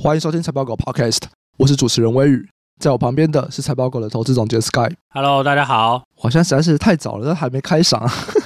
欢迎收听财报狗 Podcast，我是主持人威宇，在我旁边的是财报狗的投资总监 Sky。Hello，大家好。好像实在是太早了，但还没开嗓。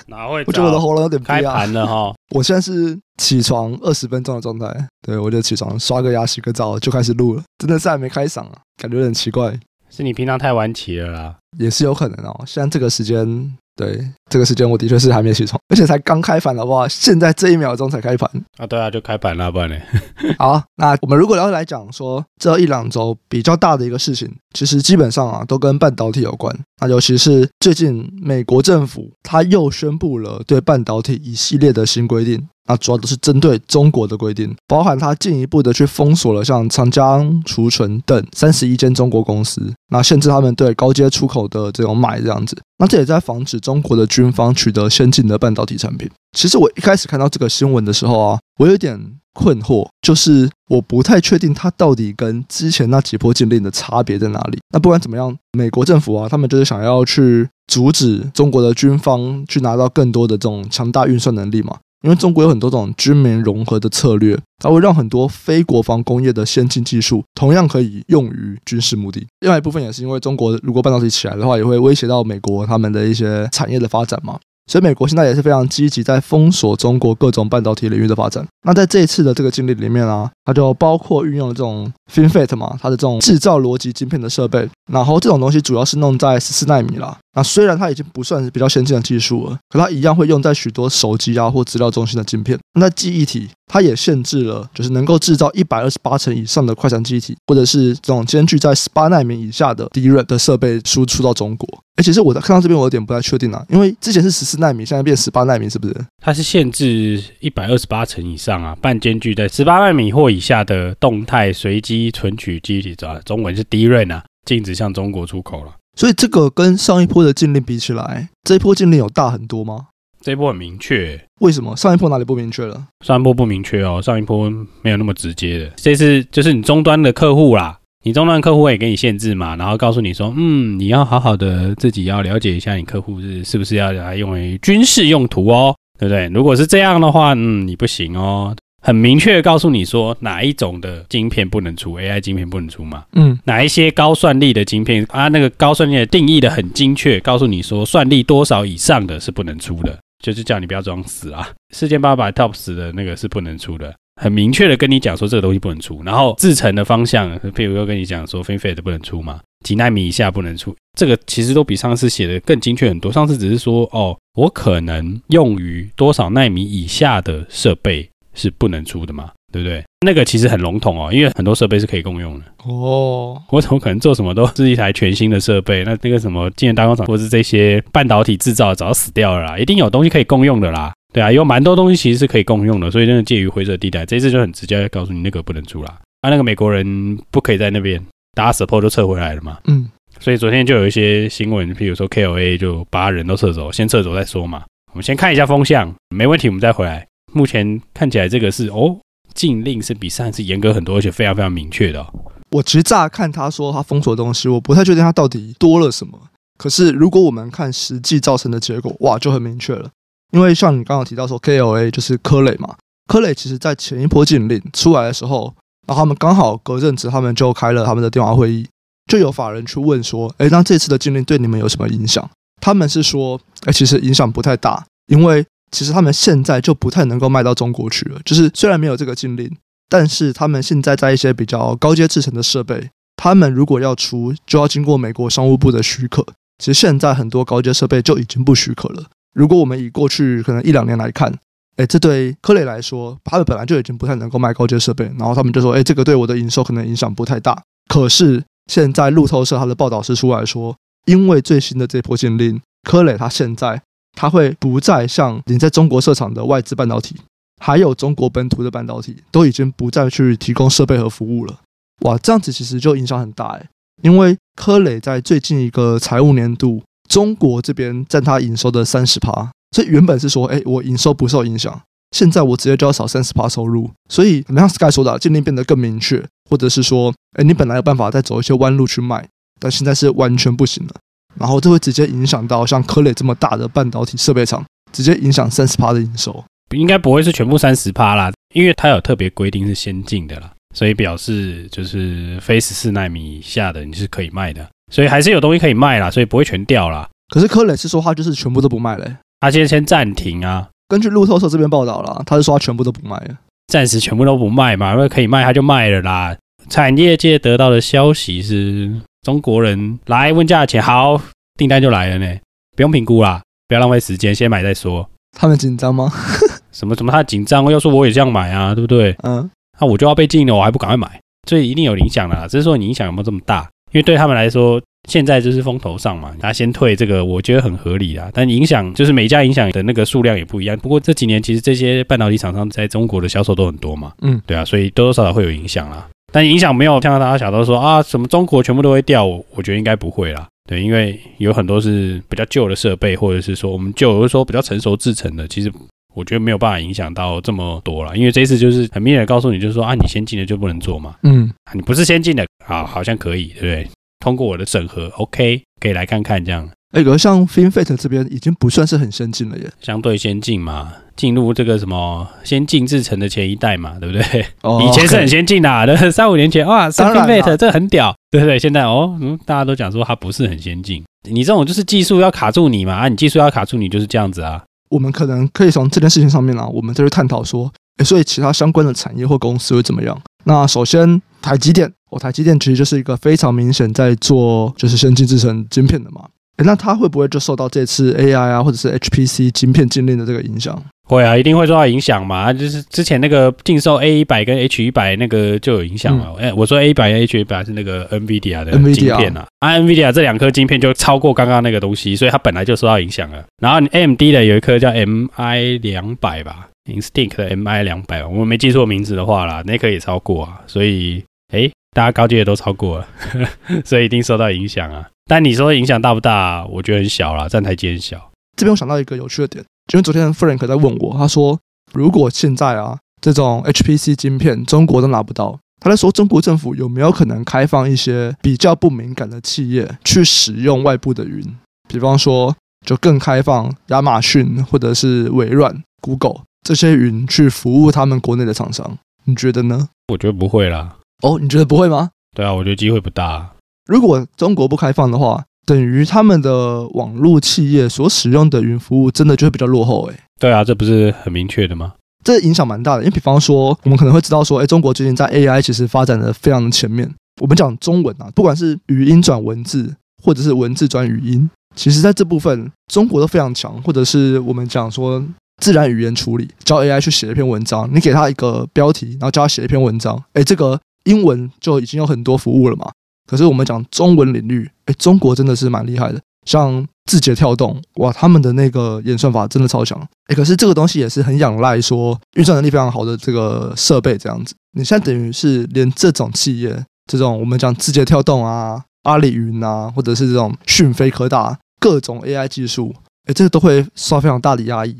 哪会？我觉得我的喉咙有点开盘了哈。我现在是起床二十分钟的状态，对，我就起床刷个牙、洗个澡就开始录了，真的是还没开嗓啊，感觉有点奇怪。是你平常太晚起了啦，也是有可能哦。现在这个时间。对，这个时间我的确是还没起床，而且才刚开盘，好不好？现在这一秒钟才开盘啊！对啊，就开盘了，不然呢？好，那我们如果要来讲说这一两周比较大的一个事情，其实基本上啊都跟半导体有关。那尤其是最近美国政府他又宣布了对半导体一系列的新规定。那主要都是针对中国的规定，包含它进一步的去封锁了像长江储存等三十一间中国公司，那限制他们对高阶出口的这种买这样子，那这也在防止中国的军方取得先进的半导体产品。其实我一开始看到这个新闻的时候啊，我有点困惑，就是我不太确定它到底跟之前那几波禁令的差别在哪里。那不管怎么样，美国政府啊，他们就是想要去阻止中国的军方去拿到更多的这种强大运算能力嘛。因为中国有很多种军民融合的策略，它会让很多非国防工业的先进技术同样可以用于军事目的。另外一部分也是因为中国如果半导体起来的话，也会威胁到美国他们的一些产业的发展嘛。所以美国现在也是非常积极在封锁中国各种半导体领域的发展。那在这一次的这个经历里面啊，它就包括运用了这种 FinFET 嘛，它的这种制造逻辑晶片的设备，然后这种东西主要是弄在十四奈米啦。那虽然它已经不算是比较先进的技术了，可它一样会用在许多手机啊或资料中心的晶片。那记忆体它也限制了，就是能够制造一百二十八层以上的快闪记忆体，或者是这种间距在十八纳米以下的 DRAM 的设备输出到中国。而且是我在看到这边我有点不太确定啊，因为之前是十四纳米，现在变十八纳米，是不是？它是限制一百二十八层以上啊，半间距在十八纳米或以下的动态随机存取记忆体，中文是 DRAM 啊，禁止向中国出口了。所以这个跟上一波的禁令比起来，这一波禁令有大很多吗？这一波很明确，为什么？上一波哪里不明确了？上一波不明确哦，上一波没有那么直接的。这次就是你终端的客户啦，你终端客户也给你限制嘛，然后告诉你说，嗯，你要好好的自己要了解一下，你客户是是不是要来用于军事用途哦，对不对？如果是这样的话，嗯，你不行哦。很明确的告诉你说哪一种的晶片不能出，AI 晶片不能出嘛？嗯，哪一些高算力的晶片啊？那个高算力的定义的很精确，告诉你说算力多少以上的是不能出的，就是叫你不要装死啊。四千八百 TOPS 的那个是不能出的，很明确的跟你讲说这个东西不能出。然后制程的方向，譬如又跟你讲说 FinFET 不能出嘛，几纳米以下不能出，这个其实都比上次写的更精确很多。上次只是说哦，我可能用于多少纳米以下的设备。是不能出的嘛，对不对？那个其实很笼统哦，因为很多设备是可以共用的哦。我怎么可能做什么都是一台全新的设备？那那个什么晶圆代工厂或是这些半导体制造早就死掉了啦，一定有东西可以共用的啦。对啊，有蛮多东西其实是可以共用的，所以真的介于灰色地带。这次就很直接告诉你那个不能出啦。啊，那个美国人不可以在那边，大家 support 都撤回来了嘛。嗯，所以昨天就有一些新闻，譬如说 KLA 就把人都撤走，先撤走再说嘛。我们先看一下风向，没问题，我们再回来。目前看起来，这个是哦，禁令是比上一次严格很多，而且非常非常明确的。我其实乍看他说他封锁的东西，我不太确定他到底多了什么。可是如果我们看实际造成的结果，哇，就很明确了。因为像你刚刚提到说，KLA 就是科磊嘛，科磊其实在前一波禁令出来的时候，然后他们刚好隔阵子，他们就开了他们的电话会议，就有法人去问说，哎，那这次的禁令对你们有什么影响？他们是说，哎，其实影响不太大，因为。其实他们现在就不太能够卖到中国去了。就是虽然没有这个禁令，但是他们现在在一些比较高阶制程的设备，他们如果要出，就要经过美国商务部的许可。其实现在很多高阶设备就已经不许可了。如果我们以过去可能一两年来看，哎，这对科磊来说，他们本来就已经不太能够卖高阶设备，然后他们就说，哎，这个对我的营收可能影响不太大。可是现在路透社他的报道是出来说，因为最新的这波禁令，科磊他现在。它会不再像你在中国设厂的外资半导体，还有中国本土的半导体，都已经不再去提供设备和服务了。哇，这样子其实就影响很大诶，因为科磊在最近一个财务年度，中国这边占它营收的三十趴，所以原本是说，哎，我营收不受影响，现在我直接就要少三十趴收入。所以，像 Sky 说的，禁令变得更明确，或者是说，哎，你本来有办法再走一些弯路去卖，但现在是完全不行了。然后这会直接影响到像科磊这么大的半导体设备厂，直接影响三十趴的营收。应该不会是全部三十趴啦，因为它有特别规定是先进的啦。所以表示就是非十四纳米以下的你是可以卖的，所以还是有东西可以卖啦，所以不会全掉啦。可是柯磊是说他就是全部都不卖嘞，他现在先暂停啊。根据路透社这边报道啦，他是说他全部都不卖了，暂时全部都不卖嘛，因为可以卖他就卖了啦。产业界得到的消息是，中国人来问价钱，好，订单就来了呢，不用评估啦，不要浪费时间，先买再说。他们紧张吗？什么什么？他紧张？要说我也这样买啊，对不对？嗯，那我就要被禁了，我还不赶快买？所以一定有影响的，只是说你影响有没有这么大？因为对他们来说，现在就是风头上嘛，他先退这个，我觉得很合理啊。但影响就是每家影响的那个数量也不一样。不过这几年其实这些半导体厂商在中国的销售都很多嘛，嗯，对啊，所以多多少少会有影响啦。但影响没有像大家想到说啊，什么中国全部都会掉，我我觉得应该不会啦。对，因为有很多是比较旧的设备，或者是说我们旧，或者说比较成熟制成的，其实我觉得没有办法影响到这么多了。因为这一次就是很明显的告诉你，就是说啊，你先进的就不能做嘛，嗯，你不是先进的啊，好像可以，对不对？通过我的审核，OK，可以来看看这样。哎，可是像 FinFET 这边已经不算是很先进了耶，相对先进嘛，进入这个什么先进制程的前一代嘛，对不对？哦，以前是很先进的，三五年前哇，三 FinFET 这很屌，对不对？现在哦，嗯，大家都讲说它不是很先进，你这种就是技术要卡住你嘛，啊，你技术要卡住你就是这样子啊。我们可能可以从这件事情上面啊，我们再去探讨说，哎，所以其他相关的产业或公司会怎么样？那首先台积电，哦，台积电其实就是一个非常明显在做就是先进制程晶片的嘛。诶，那它会不会就受到这次 AI 啊，或者是 HPC 晶片禁令的这个影响？会啊，一定会受到影响嘛。就是之前那个禁售 A 一百跟 H 一百那个就有影响了。哎、嗯，我说 A 一百跟 H 一百是那个 NVIDIA 的晶片啊，啊，NVIDIA 这两颗晶片就超过刚刚那个东西，所以它本来就受到影响了。然后 AMD 的有一颗叫 MI 两百吧，Instinct 的 MI 两百，我们没记错名字的话啦，那颗也超过啊。所以，哎，大家高阶的都超过了，所以一定受到影响啊。但你说影响大不大？我觉得很小啦，站台积很小。这边我想到一个有趣的点，因为昨天 Frank 在问我，他说如果现在啊这种 HPC 晶片中国都拿不到，他在说中国政府有没有可能开放一些比较不敏感的企业去使用外部的云，比方说就更开放亚马逊或者是微软、Google 这些云去服务他们国内的厂商？你觉得呢？我觉得不会啦。哦，你觉得不会吗？对啊，我觉得机会不大。如果中国不开放的话，等于他们的网络企业所使用的云服务真的就会比较落后哎。对啊，这不是很明确的吗？这影响蛮大的，因为比方说，我们可能会知道说，哎，中国最近在 AI 其实发展的非常的前面。我们讲中文啊，不管是语音转文字，或者是文字转语音，其实在这部分中国都非常强。或者是我们讲说自然语言处理，教 AI 去写一篇文章，你给他一个标题，然后教他写一篇文章，哎，这个英文就已经有很多服务了嘛。可是我们讲中文领域，哎，中国真的是蛮厉害的。像字节跳动，哇，他们的那个演算法真的超强。哎，可是这个东西也是很仰赖说运算能力非常好的这个设备这样子。你现在等于是连这种企业，这种我们讲字节跳动啊、阿里云啊，或者是这种讯飞科大各种 AI 技术，哎，这个都会受到非常大的压抑。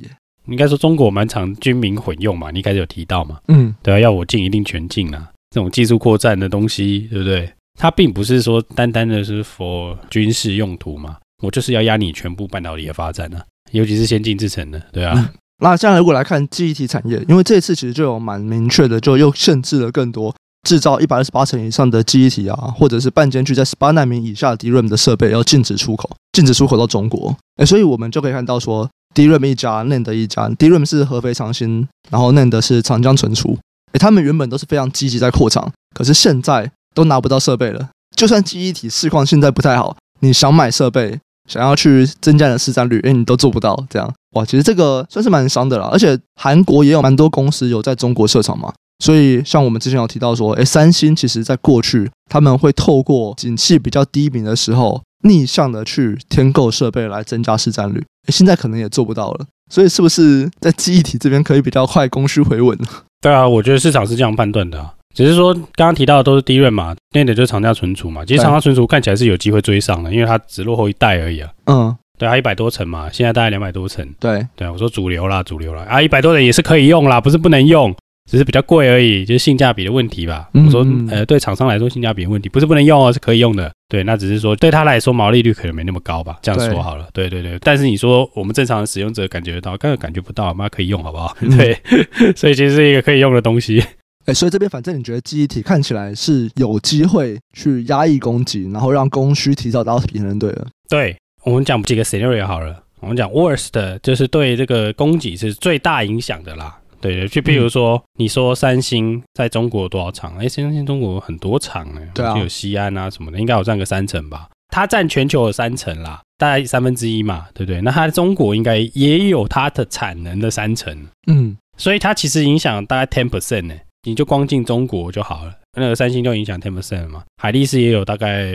应该说中国蛮常军民混用嘛，你一开始有提到嘛？嗯，对啊，要我进一定全进啊，这种技术扩散的东西，对不对？它并不是说单单的是 for 军事用途嘛，我就是要压你全部半导体的发展啊，尤其是先进制程的，对啊。那现在如果来看记忆体产业，因为这次其实就有蛮明确的，就又限制了更多制造一百二十八层以上的记忆体啊，或者是半间距在十八纳米以下的 DRAM 的设备要禁止出口，禁止出口到中国。哎，所以我们就可以看到说，DRAM 一家，NAND 一家，DRAM 是合肥长兴，然后 NAND 是长江存储，哎，他们原本都是非常积极在扩厂，可是现在。都拿不到设备了，就算记忆体市况现在不太好，你想买设备，想要去增加你的市占率，哎，你都做不到。这样哇，其实这个算是蛮伤的啦。而且韩国也有蛮多公司有在中国设厂嘛，所以像我们之前有提到说，哎，三星其实在过去他们会透过景气比较低迷的时候，逆向的去添购设备来增加市占率，哎，现在可能也做不到了。所以是不是在记忆体这边可以比较快供需回稳呢？对啊，我觉得市场是这样判断的啊。只是说，刚刚提到的都是 DRAM 嘛，NAND 就是长江存储嘛。其实长江存储看起来是有机会追上的，因为它只落后一代而已啊。嗯，对啊，一百多层嘛，现在大概两百多层。对，对啊，我说主流啦，主流啦啊，一百多层也是可以用啦，不是不能用，只是比较贵而已，就是性价比的问题吧。我说，呃，对厂商来说性价比的问题，不是不能用哦，是可以用的。对，那只是说对他来说毛利率可能没那么高吧，这样说好了。对对对，但是你说我们正常的使用者感觉得到，根本感觉不到，妈可以用好不好？对，所以其实是一个可以用的东西。哎，所以这边反正你觉得记忆体看起来是有机会去压抑供给，然后让供需提早达到平衡，对了。对，我们讲几个 scenario 好了，我们讲 worst 就是对这个供给是最大影响的啦。对，就比如说，嗯、你说三星在中国多少厂？哎，三星中国很多厂哎，对啊，就有西安啊什么的，应该有占个三成吧？它占全球的三成啦，大概三分之一嘛，对不对？那它中国应该也有它的产能的三成，嗯，所以它其实影响大概 ten percent 呢，你就光进中国就好了。那个三星就影响 ten percent 嘛，海力士也有大概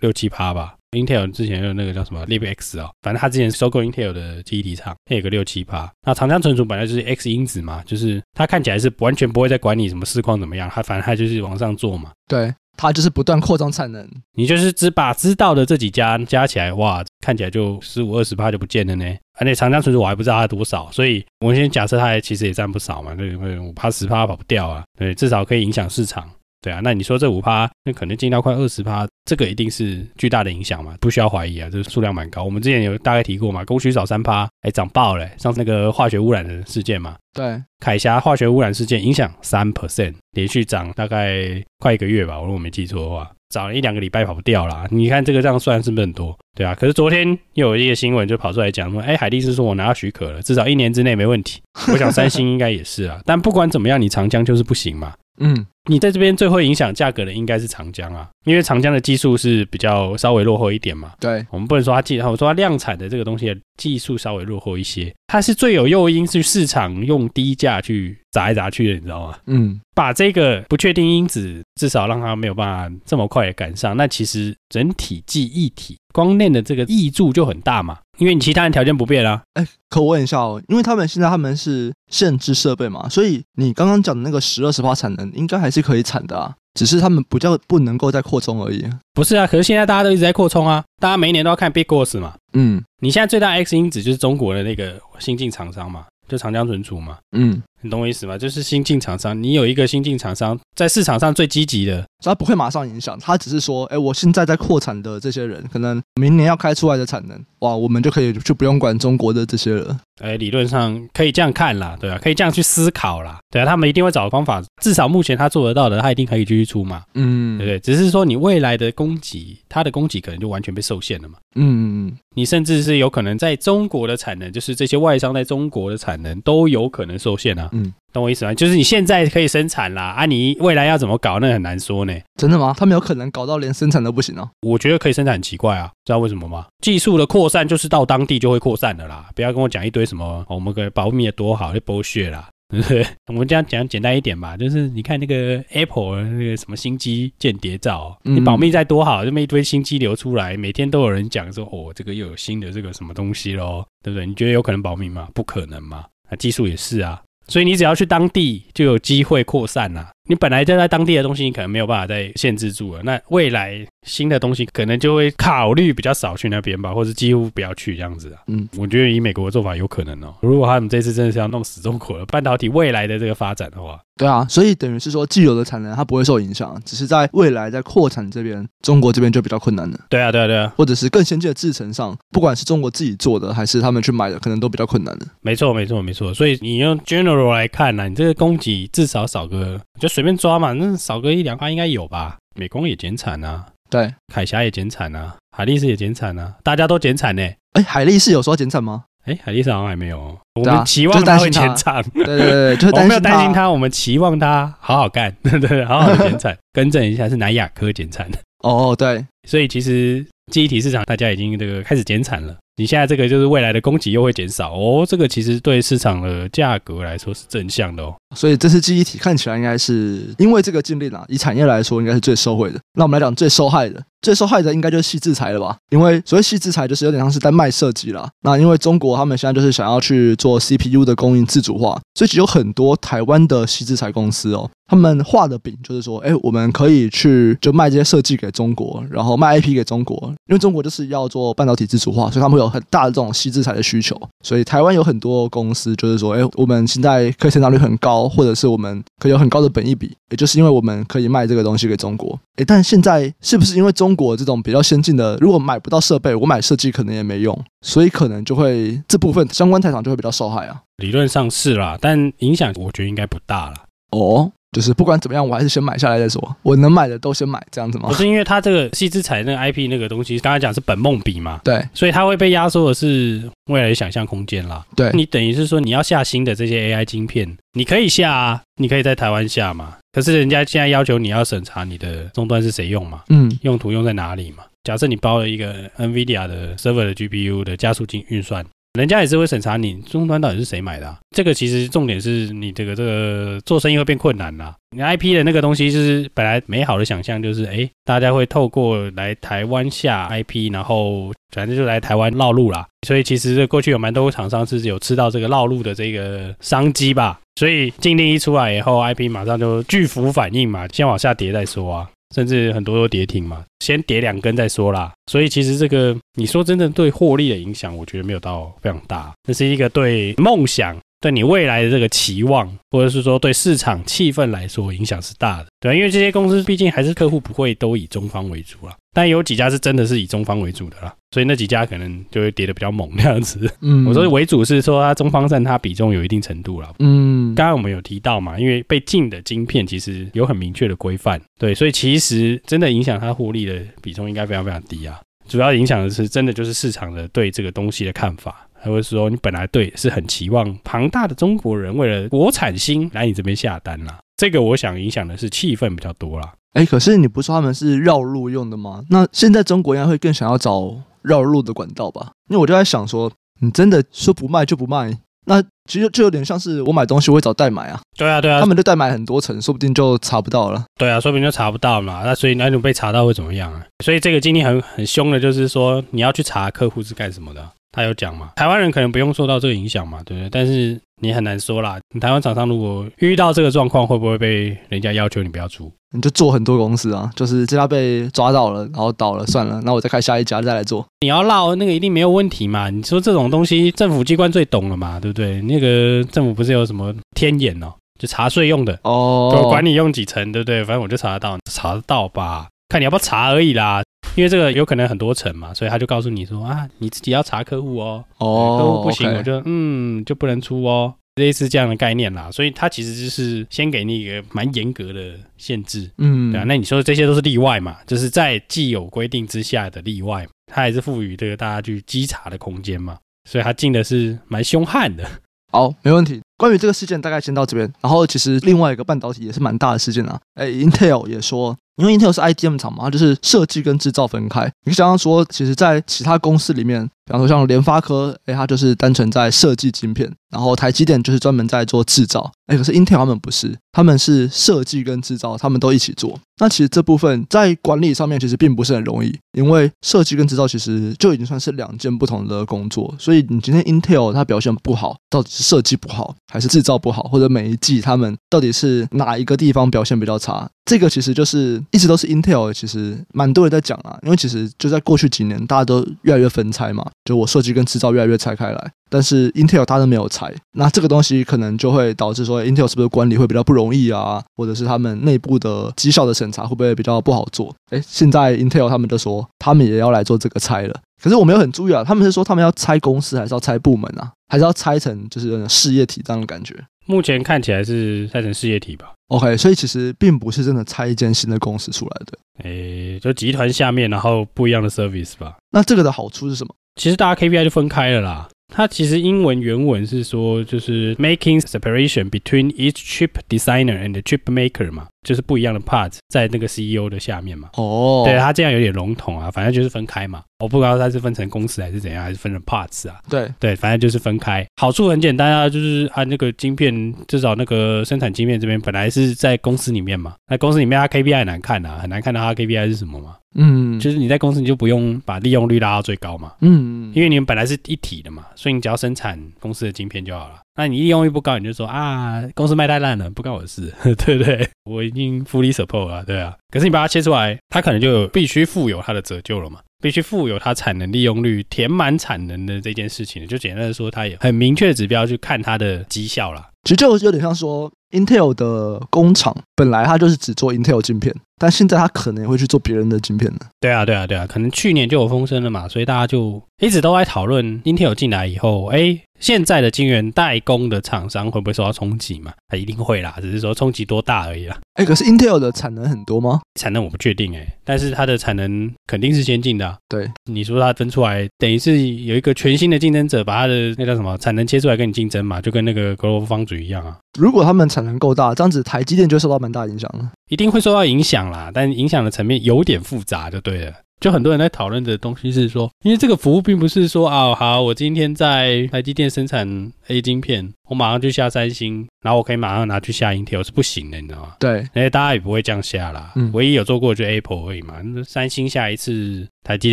六七趴吧。Intel 之前有那个叫什么 Libx 哦，反正他之前收购 Intel 的记忆体厂，它有个六七趴。那长江存储本来就是 X 因子嘛，就是它看起来是完全不会再管你什么市况怎么样，它反正它就是往上做嘛。对，它就是不断扩张产能。你就是只把知道的这几家加起来，哇，看起来就十五二十趴就不见了呢。而且长江存储我还不知道它多少，所以我们先假设它其实也占不少嘛，对，五趴十趴跑不掉啊，对，至少可以影响市场。对啊，那你说这五趴，那可能进到快二十趴，这个一定是巨大的影响嘛，不需要怀疑啊，这个数量蛮高。我们之前有大概提过嘛，供需少三趴，哎，涨爆了，上次那个化学污染的事件嘛，对，海峡化学污染事件影响三 percent，连续涨大概快一个月吧，我如果没记错的话，涨了一两个礼拜跑不掉啦。你看这个这样算是不是很多？对啊，可是昨天又有一个新闻就跑出来讲说，哎，海力士说我拿到许可了，至少一年之内没问题。我想三星应该也是啊，但不管怎么样，你长江就是不行嘛。嗯。你在这边最会影响价格的应该是长江啊，因为长江的技术是比较稍微落后一点嘛。对，我们不能说它技，我说它量产的这个东西的技术稍微落后一些，它是最有诱因去市场用低价去砸来砸去的，你知道吗？嗯，把这个不确定因子至少让它没有办法这么快的赶上，那其实整体记忆体光链的这个挹注就很大嘛。因为你其他人条件不变啊，哎，可我问一下哦，因为他们现在他们是限制设备嘛，所以你刚刚讲的那个十二十八产能应该还是可以产的啊，只是他们不叫不能够再扩充而已。不是啊，可是现在大家都一直在扩充啊，大家每一年都要看 Bigboss 嘛。嗯，你现在最大 X 因子就是中国的那个新进厂商嘛，就长江存储嘛。嗯。你懂我意思吗？就是新进厂商，你有一个新进厂商在市场上最积极的，他不会马上影响，他只是说，哎，我现在在扩产的这些人，可能明年要开出来的产能，哇，我们就可以就不用管中国的这些人。哎，理论上可以这样看啦，对啊，可以这样去思考啦，对啊，他们一定会找个方法，至少目前他做得到的，他一定可以继续出嘛，嗯，对不对？只是说你未来的供给，它的供给可能就完全被受限了嘛，嗯嗯嗯，你甚至是有可能在中国的产能，就是这些外商在中国的产能都有可能受限啊，嗯。懂我意思吗？就是你现在可以生产啦，啊，你未来要怎么搞，那很难说呢。真的吗？他们有可能搞到连生产都不行哦。我觉得可以生产很奇怪啊，知道为什么吗？技术的扩散就是到当地就会扩散的啦。不要跟我讲一堆什么，哦、我们可以保密的多好，就剥削啦，对不对？我们这样讲简单一点吧，就是你看那个 Apple 那个什么新机间谍照，你保密再多好，这么一堆新机流出来，每天都有人讲说，哦，这个又有新的这个什么东西咯，对不对？你觉得有可能保密吗？不可能嘛。那技术也是啊。所以你只要去当地，就有机会扩散呐。你本来就在当地的东西，你可能没有办法再限制住了。那未来新的东西可能就会考虑比较少去那边吧，或者几乎不要去这样子啊。嗯，我觉得以美国的做法有可能哦。如果他们这次真的是要弄死中国了，半导体未来的这个发展的话，对啊，所以等于是说既有的产能它不会受影响，只是在未来在扩产这边，中国这边就比较困难了。对啊，对啊，对啊，或者是更先进的制程上，不管是中国自己做的还是他们去买的，可能都比较困难的。没错，没错，没错。所以你用 general 来看呢，你这个供给至少少个，就随便抓嘛，那。少个一两块应该有吧？美工也减产啊，对，凯霞也减产啊，海力士也减产啊，大家都减产呢。哎，海力士有说减产吗？哎，海力士好像还没有。我们期望他会减产，对对对，就我没有担心他，我们期望他好好干，对对，好好的减产。更正一下，是南亚科减产的。哦，对，所以其实记忆体市场大家已经这个开始减产了。你现在这个就是未来的供给又会减少哦，这个其实对市场的价格来说是正向的哦。所以这次记忆体看起来应该是因为这个禁令啊，以产业来说应该是最受惠的。那我们来讲最受害的，最受害的应该就是矽制裁了吧？因为所谓矽制裁就是有点像是在卖设计啦。那因为中国他们现在就是想要去做 CPU 的供应自主化，所以其实有很多台湾的矽制裁公司哦，他们画的饼就是说，哎，我们可以去就卖这些设计给中国，然后卖 IP 给中国，因为中国就是要做半导体自主化，所以他们会有很大的这种矽智财的需求。所以台湾有很多公司就是说，哎，我们现在可以成长率很高，或者是我们可以有很高的本益比，也就是因为我们可以卖这个东西给中国。哎，但现在是不是因为中国这种比较先进的，如果买不到设备，我买设计可能也没用，所以可能就会这部分相关台厂就会比较受害啊。理论上是啦，但影响我觉得应该不大啦。哦，就是不管怎么样，我还是先买下来再说。我能买的都先买，这样子吗？不是，因为它这个细之彩那个 IP 那个东西，刚才讲是本梦比嘛，对，所以它会被压缩的是未来的想象空间啦。对，你等于是说你要下新的这些 AI 晶片，你可以下啊，你可以在台湾下嘛。可是人家现在要求你要审查你的终端是谁用嘛，嗯，用途用在哪里嘛？假设你包了一个 NVIDIA 的 server 的 GPU 的加速器运算。人家也是会审查你终端到底是谁买的啊，这个其实重点是你这个这个做生意会变困难啦。你 IP 的那个东西就是本来美好的想象，就是哎，大家会透过来台湾下 IP，然后反正就来台湾绕路啦。所以其实过去有蛮多厂商是有吃到这个绕路的这个商机吧。所以禁令一出来以后，IP 马上就巨幅反应嘛，先往下跌再说啊。甚至很多都跌停嘛，先跌两根再说啦。所以其实这个你说真正对获利的影响，我觉得没有到非常大。这是一个对梦想、对你未来的这个期望，或者是说对市场气氛来说影响是大的。对，因为这些公司毕竟还是客户不会都以中方为主啦。但有几家是真的是以中方为主的啦，所以那几家可能就会跌得比较猛那样子。嗯，我说为主是说它中方占它比重有一定程度啦。嗯，刚刚我们有提到嘛，因为被禁的晶片其实有很明确的规范，对，所以其实真的影响它获利的比重应该非常非常低啊。主要影响的是真的就是市场的对这个东西的看法，还会说你本来对是很期望庞大的中国人为了国产芯来你这边下单啦，这个我想影响的是气氛比较多啦。哎，可是你不说他们是绕路用的吗？那现在中国应该会更想要找绕路的管道吧？因为我就在想说，你真的说不卖就不卖，那其实就有点像是我买东西我会找代买啊。对啊，对啊，他们就代买很多层，说不定就查不到了。对啊，说不定就查不到嘛。那所以那种被查到会怎么样啊？所以这个经历很很凶的，就是说你要去查客户是干什么的。他有讲嘛？台湾人可能不用受到这个影响嘛，对不对？但是你很难说啦。你台湾厂商如果遇到这个状况，会不会被人家要求你不要出？你就做很多公司啊，就是这家被抓到了，然后倒了，算了，那我再开下一家再来做。你要闹那个一定没有问题嘛？你说这种东西，政府机关最懂了嘛，对不对？那个政府不是有什么天眼哦，就查税用的哦，我管你用几层，对不对？反正我就查得到，查得到吧？看你要不要查而已啦。因为这个有可能很多层嘛，所以他就告诉你说啊，你自己要查客户哦，哦，客户不行我就嗯就不能出哦，类似这样的概念啦。所以他其实就是先给你一个蛮严格的限制，嗯，对啊。那你说这些都是例外嘛，就是在既有规定之下的例外，他还是赋予这个大家去稽查的空间嘛，所以他进的是蛮凶悍的。好，没问题。关于这个事件，大概先到这边。然后其实另外一个半导体也是蛮大的事件啊，哎，Intel 也说。因为 Intel 是 IDM 厂嘛，它就是设计跟制造分开。你想想说，其实，在其他公司里面，比方说像联发科，哎，它就是单纯在设计晶片；然后台积电就是专门在做制造。哎，可是 Intel 他们不是，他们是设计跟制造，他们都一起做。那其实这部分在管理上面其实并不是很容易，因为设计跟制造其实就已经算是两件不同的工作。所以你今天 Intel 它表现不好，到底是设计不好，还是制造不好，或者每一季他们到底是哪一个地方表现比较差？这个其实就是一直都是 Intel，其实蛮多人在讲啊，因为其实就在过去几年，大家都越来越分拆嘛，就我设计跟制造越来越拆开来，但是 Intel 它都没有拆，那这个东西可能就会导致说 Intel 是不是管理会比较不容易啊，或者是他们内部的绩效的审查会不会比较不好做？诶，现在 Intel 他们就说他们也要来做这个拆了，可是我没有很注意啊，他们是说他们要拆公司还是要拆部门啊，还是要拆成就是事业体这样的感觉？目前看起来是拆成事业体吧。OK，所以其实并不是真的拆一间新的公司出来的，诶，就集团下面然后不一样的 service 吧。那这个的好处是什么？其实大家 KPI 就分开了啦。它其实英文原文是说，就是 making separation between each chip designer and the chip maker 嘛，就是不一样的 parts 在那个 CEO 的下面嘛。哦，对，他这样有点笼统啊，反正就是分开嘛。我不知道他是分成公司还是怎样，还是分成 parts 啊？对对，反正就是分开。好处很简单啊，就是按那个晶片，至少那个生产晶片这边本来是在公司里面嘛，那公司里面它 KPI 很难看啊，很难看到它 KPI 是什么嘛。嗯，就是你在公司你就不用把利用率拉到最高嘛，嗯，因为你们本来是一体的嘛，所以你只要生产公司的晶片就好了。那你利用率不高，你就说啊，公司卖太烂了，不关我的事，对不对？我已经 fully support 了，对啊。可是你把它切出来，它可能就必须负有它的折旧了嘛，必须负有它产能利用率填满产能的这件事情，就简单的说，它也很明确的指标去看它的绩效啦。其实就有点像说，Intel 的工厂本来他就是只做 Intel 晶片，但现在他可能也会去做别人的晶片了。对啊，对啊，对啊，可能去年就有风声了嘛，所以大家就一直都在讨论，Intel 进来以后，哎。现在的晶圆代工的厂商会不会受到冲击嘛？他一定会啦，只是说冲击多大而已啦。哎，可是 Intel 的产能很多吗？产能我不确定哎，但是它的产能肯定是先进的啊。对，你说它分出来，等于是有一个全新的竞争者把它的那叫什么产能切出来跟你竞争嘛，就跟那个 GlobalFoundries 一样啊。如果他们产能够大，这样子台积电就受到蛮大影响的。一定会受到影响啦，但影响的层面有点复杂，就对了。就很多人在讨论的东西是说，因为这个服务并不是说啊，好，我今天在台积电生产 A 晶片，我马上就下三星，然后我可以马上拿去下 Intel 是不行的，你知道吗？对，因为大家也不会这样下啦。嗯，唯一有做过就 Apple 而已嘛，三星下一次，台积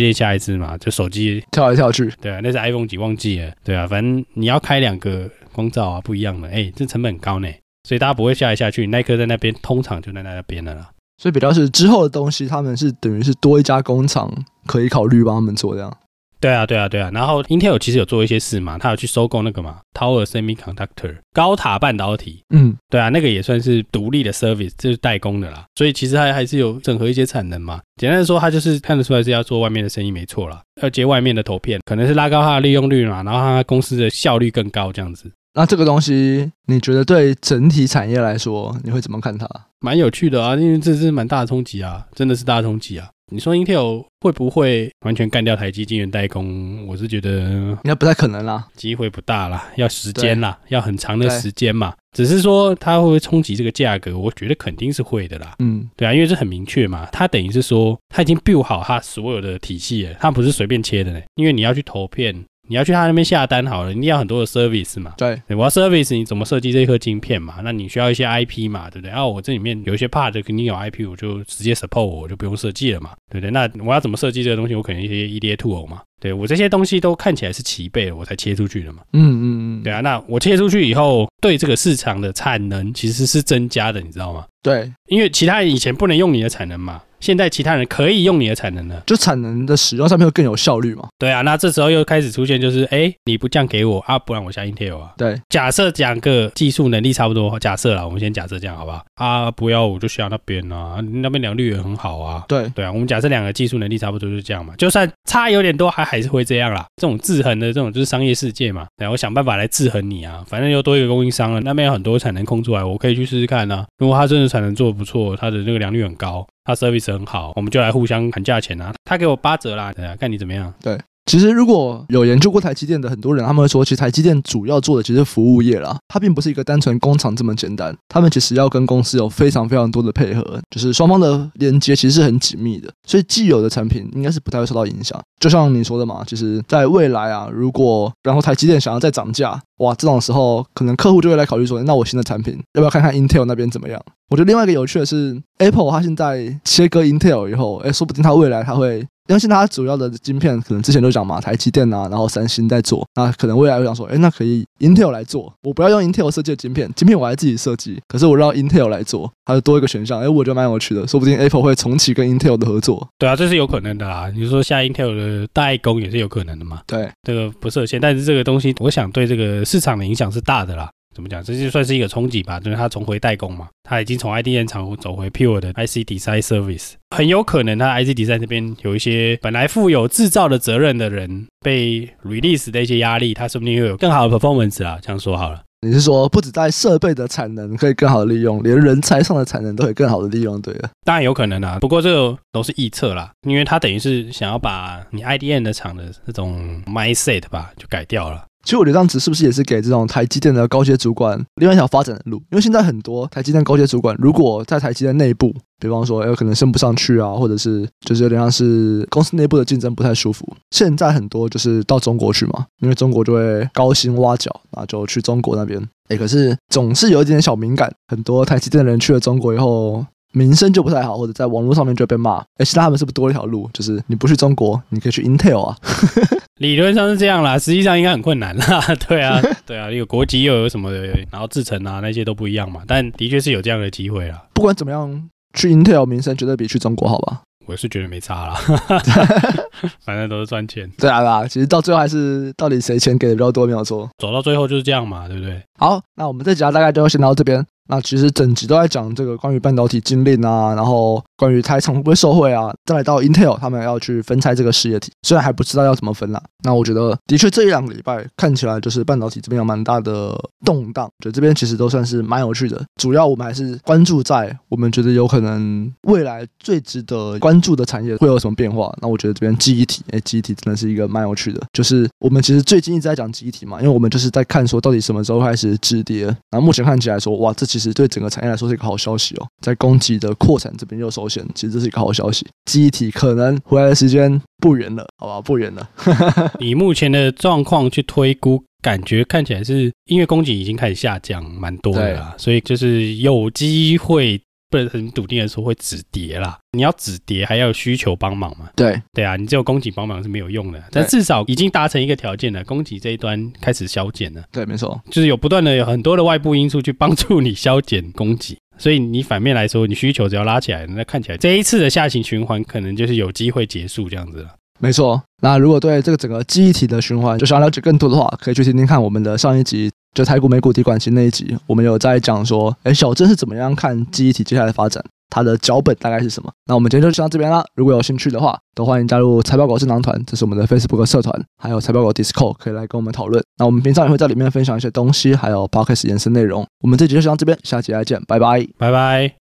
电下一次嘛，就手机跳来跳去。对啊，那是 iPhone 几忘记了。对啊，反正你要开两个光照啊，不一样的。哎、欸，这成本很高呢，所以大家不会下来下去。耐克在那边，通常就在那边的啦。所以比较是之后的东西，他们是等于是多一家工厂可以考虑帮他们做这样。对啊，对啊，对啊。然后 Intel 其实有做一些事嘛，他有去收购那个嘛，Tower Semiconductor 高塔半导体。嗯，对啊，那个也算是独立的 service，就是代工的啦。所以其实它还是有整合一些产能嘛。简单的说，它就是看得出来是要做外面的生意没错啦，要接外面的投片，可能是拉高它的利用率嘛，然后它公司的效率更高这样子。那这个东西，你觉得对整体产业来说，你会怎么看它？蛮有趣的啊，因为这是蛮大的冲击啊，真的是大冲击啊。你说 Intel 会不会完全干掉台积晶圆代工？我是觉得应该不太可能啦，机会不大啦，要时间啦，要很长的时间嘛。只是说它会不会冲击这个价格？我觉得肯定是会的啦。嗯，对啊，因为这很明确嘛，它等于是说它已经 build 好它所有的体系了，它不是随便切的呢，因为你要去投片。你要去他那边下单好了，你要很多的 service 嘛？对，我要 service，你怎么设计这一颗晶片嘛？那你需要一些 IP 嘛，对不对？然后我这里面有一些 part 肯定有 IP，我就直接 support，我就不用设计了嘛，对不对？那我要怎么设计这个东西？我可能一些 EDA tool 嘛，对，我这些东西都看起来是齐备了，我才切出去的嘛。嗯嗯嗯，对啊，那我切出去以后，对这个市场的产能其实是增加的，你知道吗？对，因为其他人以前不能用你的产能嘛。现在其他人可以用你的产能了，就产能的使用上面会更有效率嘛？对啊，那这时候又开始出现，就是哎，你不降给我啊，不然我下 Intel 啊。对，假设讲个技术能力差不多，假设啦，我们先假设这样好不好？啊，不要我就需要那边啊，那边良率也很好啊。对对啊，我们假设两个技术能力差不多就是这样嘛，就算差有点多，还还是会这样啦。这种制衡的这种就是商业世界嘛，然后我想办法来制衡你啊，反正又多一个供应商了，那边有很多产能空出来，我可以去试试看啊。如果他真的产能做的不错，他的那个良率很高。他 service 很好，我们就来互相砍价钱啊！他给我八折啦，对啊，看你怎么样。对，其实如果有研究过台积电的很多人，他们会说，其实台积电主要做的其实是服务业啦，它并不是一个单纯工厂这么简单。他们其实要跟公司有非常非常多的配合，就是双方的连接其实是很紧密的，所以既有的产品应该是不太会受到影响。就像你说的嘛，其实在未来啊，如果然后台积电想要再涨价，哇，这种时候可能客户就会来考虑说，那我新的产品要不要看看 Intel 那边怎么样？我觉得另外一个有趣的是，Apple 它现在切割 Intel 以后，哎，说不定它未来它会，因为现在它主要的晶片可能之前都讲嘛，台积电啊，然后三星在做，那可能未来会想说，哎，那可以 Intel 来做，我不要用 Intel 设计的晶片，晶片我还自己设计，可是我让 Intel 来做，它就多一个选项，哎，我觉得蛮有趣的，说不定 Apple 会重启跟 Intel 的合作。对啊，这是有可能的啦。你说下 Intel 的代工也是有可能的嘛？对，这个不设限，但是这个东西，我想对这个市场的影响是大的啦。怎么讲？这就算是一个冲击吧，就是他重回代工嘛，他已经从 IDM 厂走回 Pure 的 IC Design Service，很有可能他 IC Design 这边有一些本来负有制造的责任的人被 release 的一些压力，他说不定又有更好的 performance 啊。这样说好了，你是说不止在设备的产能可以更好的利用，连人才上的产能都可以更好的利用？对啊，当然有可能啊，不过这个都是臆测啦，因为他等于是想要把你 IDM 的厂的这种 mindset 吧，就改掉了。其实我觉得这样子是不是也是给这种台积电的高阶主管另外一条发展的路？因为现在很多台积电高阶主管，如果在台积电内部，比方说有可能升不上去啊，或者是就是有点像是公司内部的竞争不太舒服。现在很多就是到中国去嘛，因为中国就会高薪挖角，那就去中国那边。哎，可是总是有一点点小敏感，很多台积电的人去了中国以后。名声就不太好，或者在网络上面就被骂。哎，其实他们是不是多一条路？就是你不去中国，你可以去 Intel 啊。理论上是这样啦，实际上应该很困难啦。对啊，对啊，有国籍又有什么的，然后制程啊那些都不一样嘛。但的确是有这样的机会啦。不管怎么样，去 Intel 名声绝对比去中国好吧？我是觉得没差啦，反正都是赚钱。对啊，对啊，其实到最后还是到底谁钱给的比较多没有错。走到最后就是这样嘛，对不对？好，那我们这集大概就先到这边。那其实整集都在讲这个关于半导体禁令啊，然后关于台厂会不会受惠啊，再来到 Intel 他们要去分拆这个事业体，虽然还不知道要怎么分啦。那我觉得的确这一两个礼拜看起来就是半导体这边有蛮大的动荡，就这边其实都算是蛮有趣的。主要我们还是关注在我们觉得有可能未来最值得关注的产业会有什么变化。那我觉得这边记忆体，哎，记忆体真的是一个蛮有趣的，就是我们其实最近一直在讲记忆体嘛，因为我们就是在看说到底什么时候开始止跌。然后目前看起来说，哇，这其实对整个产业来说是一个好消息哦，在供给的扩产这边又首选，其实这是一个好消息。记忆体可能回来的时间不远了，好吧，不远了。以目前的状况去推估，感觉看起来是因为供给已经开始下降蛮多的啦，所以就是有机会。不能很笃定的说会止跌啦，你要止跌还要有需求帮忙嘛？对对啊，你只有供给帮忙是没有用的，但至少已经达成一个条件了，供给这一端开始消减了。对，没错，就是有不断的有很多的外部因素去帮助你消减供给，所以你反面来说，你需求只要拉起来，那看起来这一次的下行循环可能就是有机会结束这样子了。没错，那如果对这个整个记忆体的循环就想要了解更多的话，可以去听听看我们的上一集。就台股、美股、低管期那一集，我们有在讲说，哎，小郑是怎么样看记忆体接下来的发展？它的脚本大概是什么？那我们今天就先到这边啦。如果有兴趣的话，都欢迎加入财报狗智囊团，这是我们的 Facebook 社团，还有财报狗 Discord 可以来跟我们讨论。那我们平常也会在里面分享一些东西，还有 Podcast 延伸内容。我们这集就先到这边，下集再见，拜拜，拜拜。